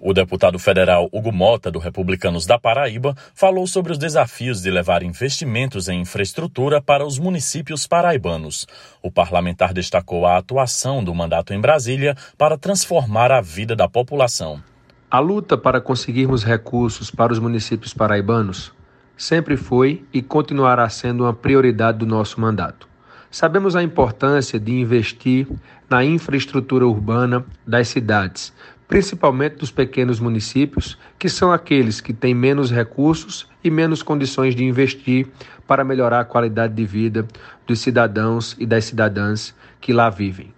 O deputado federal Hugo Mota, do Republicanos da Paraíba, falou sobre os desafios de levar investimentos em infraestrutura para os municípios paraibanos. O parlamentar destacou a atuação do mandato em Brasília para transformar a vida da população. A luta para conseguirmos recursos para os municípios paraibanos sempre foi e continuará sendo uma prioridade do nosso mandato. Sabemos a importância de investir na infraestrutura urbana das cidades, principalmente dos pequenos municípios, que são aqueles que têm menos recursos e menos condições de investir para melhorar a qualidade de vida dos cidadãos e das cidadãs que lá vivem.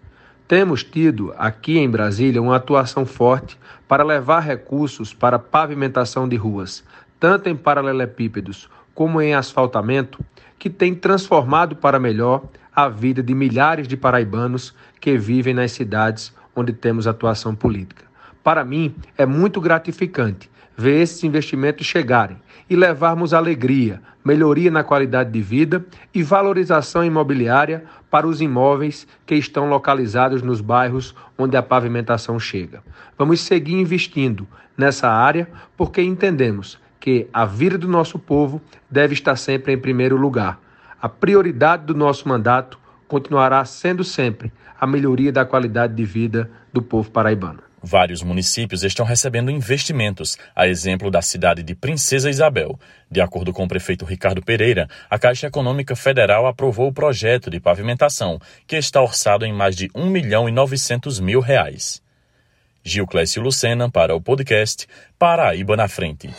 Temos tido aqui em Brasília uma atuação forte para levar recursos para pavimentação de ruas, tanto em paralelepípedos como em asfaltamento, que tem transformado para melhor a vida de milhares de paraibanos que vivem nas cidades onde temos atuação política. Para mim, é muito gratificante ver esses investimentos chegarem e levarmos alegria, melhoria na qualidade de vida e valorização imobiliária para os imóveis que estão localizados nos bairros onde a pavimentação chega. Vamos seguir investindo nessa área porque entendemos que a vida do nosso povo deve estar sempre em primeiro lugar. A prioridade do nosso mandato continuará sendo sempre a melhoria da qualidade de vida do povo paraibano. Vários municípios estão recebendo investimentos, a exemplo da cidade de Princesa Isabel. De acordo com o prefeito Ricardo Pereira, a Caixa Econômica Federal aprovou o projeto de pavimentação, que está orçado em mais de 1 milhão e 900 mil reais. Gil Clécio Lucena para o podcast Paraíba na Frente.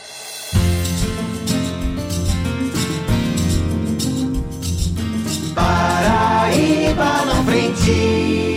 Paraíba na frente.